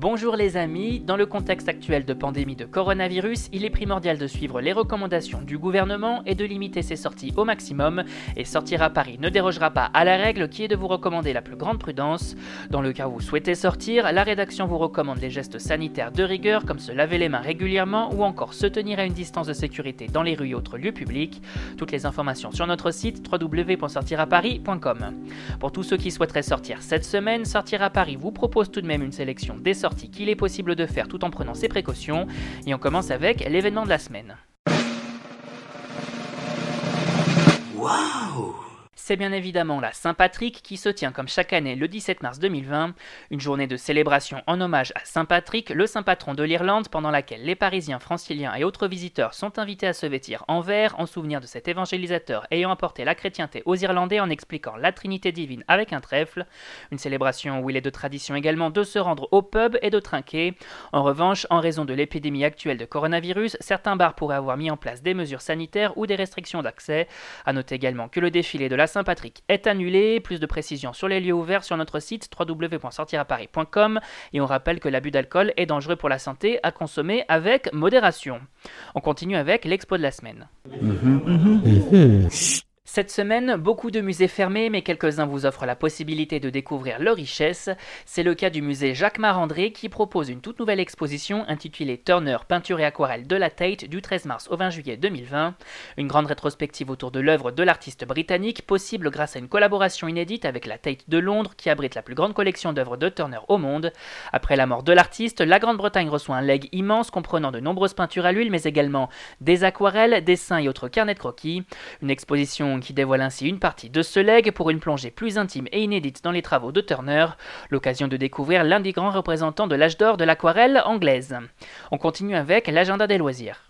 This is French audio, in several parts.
Bonjour les amis, dans le contexte actuel de pandémie de coronavirus, il est primordial de suivre les recommandations du gouvernement et de limiter ses sorties au maximum, et sortir à Paris ne dérogera pas à la règle qui est de vous recommander la plus grande prudence. Dans le cas où vous souhaitez sortir, la rédaction vous recommande les gestes sanitaires de rigueur comme se laver les mains régulièrement ou encore se tenir à une distance de sécurité dans les rues et autres lieux publics. Toutes les informations sur notre site www.sortiraparis.com. Pour tous ceux qui souhaiteraient sortir cette semaine, Sortir à Paris vous propose tout de même une sélection des sorties qu'il est possible de faire tout en prenant ses précautions. Et on commence avec l'événement de la semaine. C'est bien évidemment la Saint-Patrick qui se tient comme chaque année le 17 mars 2020, une journée de célébration en hommage à Saint-Patrick, le saint patron de l'Irlande, pendant laquelle les Parisiens, Franciliens et autres visiteurs sont invités à se vêtir en vert en souvenir de cet évangélisateur ayant apporté la chrétienté aux Irlandais en expliquant la Trinité divine avec un trèfle, une célébration où il est de tradition également de se rendre au pub et de trinquer. En revanche, en raison de l'épidémie actuelle de coronavirus, certains bars pourraient avoir mis en place des mesures sanitaires ou des restrictions d'accès. A noter également que le défilé de la Saint-Patrick est annulé. Plus de précisions sur les lieux ouverts sur notre site www.sortiraparis.com et on rappelle que l'abus d'alcool est dangereux pour la santé à consommer avec modération. On continue avec l'expo de la semaine. Mhm, mhm, mhm. Cette semaine, beaucoup de musées fermés, mais quelques-uns vous offrent la possibilité de découvrir leur richesse. C'est le cas du musée Jacques Marandré qui propose une toute nouvelle exposition intitulée Turner Peinture et aquarelle de la Tate du 13 mars au 20 juillet 2020. Une grande rétrospective autour de l'œuvre de l'artiste britannique, possible grâce à une collaboration inédite avec la Tate de Londres qui abrite la plus grande collection d'œuvres de Turner au monde. Après la mort de l'artiste, la Grande-Bretagne reçoit un leg immense comprenant de nombreuses peintures à l'huile, mais également des aquarelles, dessins et autres carnets de croquis. Une exposition qui dévoile ainsi une partie de ce leg pour une plongée plus intime et inédite dans les travaux de Turner, l'occasion de découvrir l'un des grands représentants de l'âge d'or de l'aquarelle anglaise. On continue avec l'agenda des loisirs.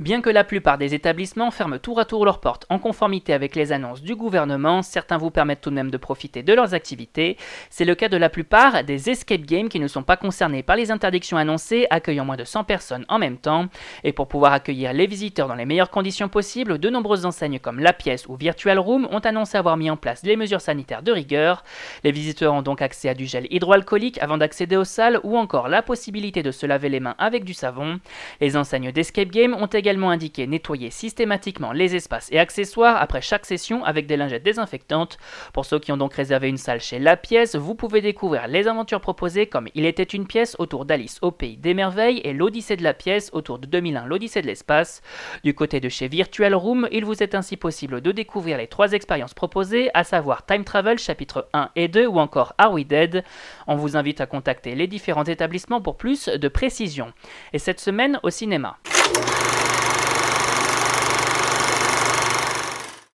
Bien que la plupart des établissements ferment tour à tour leurs portes en conformité avec les annonces du gouvernement, certains vous permettent tout de même de profiter de leurs activités. C'est le cas de la plupart des escape games qui ne sont pas concernés par les interdictions annoncées, accueillant moins de 100 personnes en même temps. Et pour pouvoir accueillir les visiteurs dans les meilleures conditions possibles, de nombreuses enseignes comme La Pièce ou Virtual Room ont annoncé avoir mis en place les mesures sanitaires de rigueur. Les visiteurs ont donc accès à du gel hydroalcoolique avant d'accéder aux salles ou encore la possibilité de se laver les mains avec du savon. Les enseignes d'escape game ont également indiqué nettoyer systématiquement les espaces et accessoires après chaque session avec des lingettes désinfectantes. Pour ceux qui ont donc réservé une salle chez La Pièce, vous pouvez découvrir les aventures proposées comme Il était une pièce autour d'Alice au pays des merveilles et l'Odyssée de la pièce autour de 2001 l'Odyssée de l'espace. Du côté de chez Virtual Room, il vous est ainsi possible de découvrir les trois expériences proposées, à savoir Time Travel chapitre 1 et 2 ou encore Are We Dead. On vous invite à contacter les différents établissements pour plus de précision. Et cette semaine au cinéma.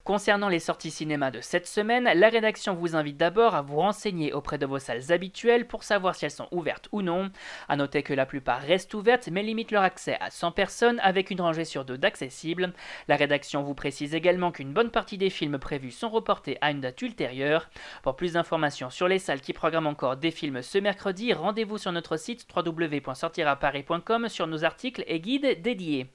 Concernant les sorties cinéma de cette semaine, la rédaction vous invite d'abord à vous renseigner auprès de vos salles habituelles pour savoir si elles sont ouvertes ou non. A noter que la plupart restent ouvertes mais limitent leur accès à 100 personnes avec une rangée sur deux d'accessibles. La rédaction vous précise également qu'une bonne partie des films prévus sont reportés à une date ultérieure. Pour plus d'informations sur les salles qui programment encore des films ce mercredi, rendez-vous sur notre site www.sortiraparis.com sur nos articles et guides dédiés.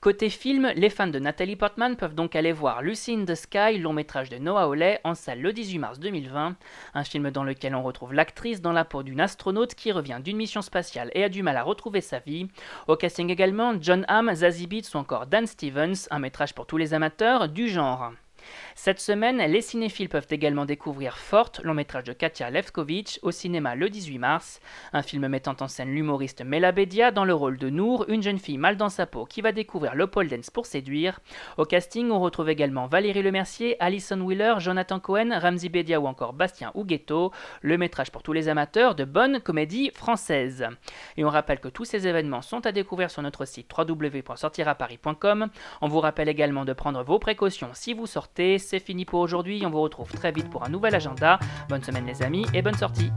Côté film, les fans de Nathalie Portman peuvent donc aller voir Lucy in the Sky, long métrage de Noah Hawley, en salle le 18 mars 2020, un film dans lequel on retrouve l'actrice dans la peau d'une astronaute qui revient d'une mission spatiale et a du mal à retrouver sa vie. Au casting également, John Hamm, Zazie Beetz ou encore Dan Stevens, un métrage pour tous les amateurs du genre. Cette semaine, les cinéphiles peuvent également découvrir Forte, long métrage de Katia Levkovitch, au cinéma le 18 mars, un film mettant en scène l'humoriste Mela Bedia dans le rôle de Nour, une jeune fille mal dans sa peau qui va découvrir le pole dance pour séduire. Au casting, on retrouve également Valérie Lemercier, Alison Wheeler, Jonathan Cohen, Ramzi Bedia ou encore Bastien Huguetto, le métrage pour tous les amateurs de bonne comédie française. Et on rappelle que tous ces événements sont à découvrir sur notre site www.sortiraparis.com. On vous rappelle également de prendre vos précautions si vous sortez c'est fini pour aujourd'hui. On vous retrouve très vite pour un nouvel agenda. Bonne semaine les amis et bonne sortie.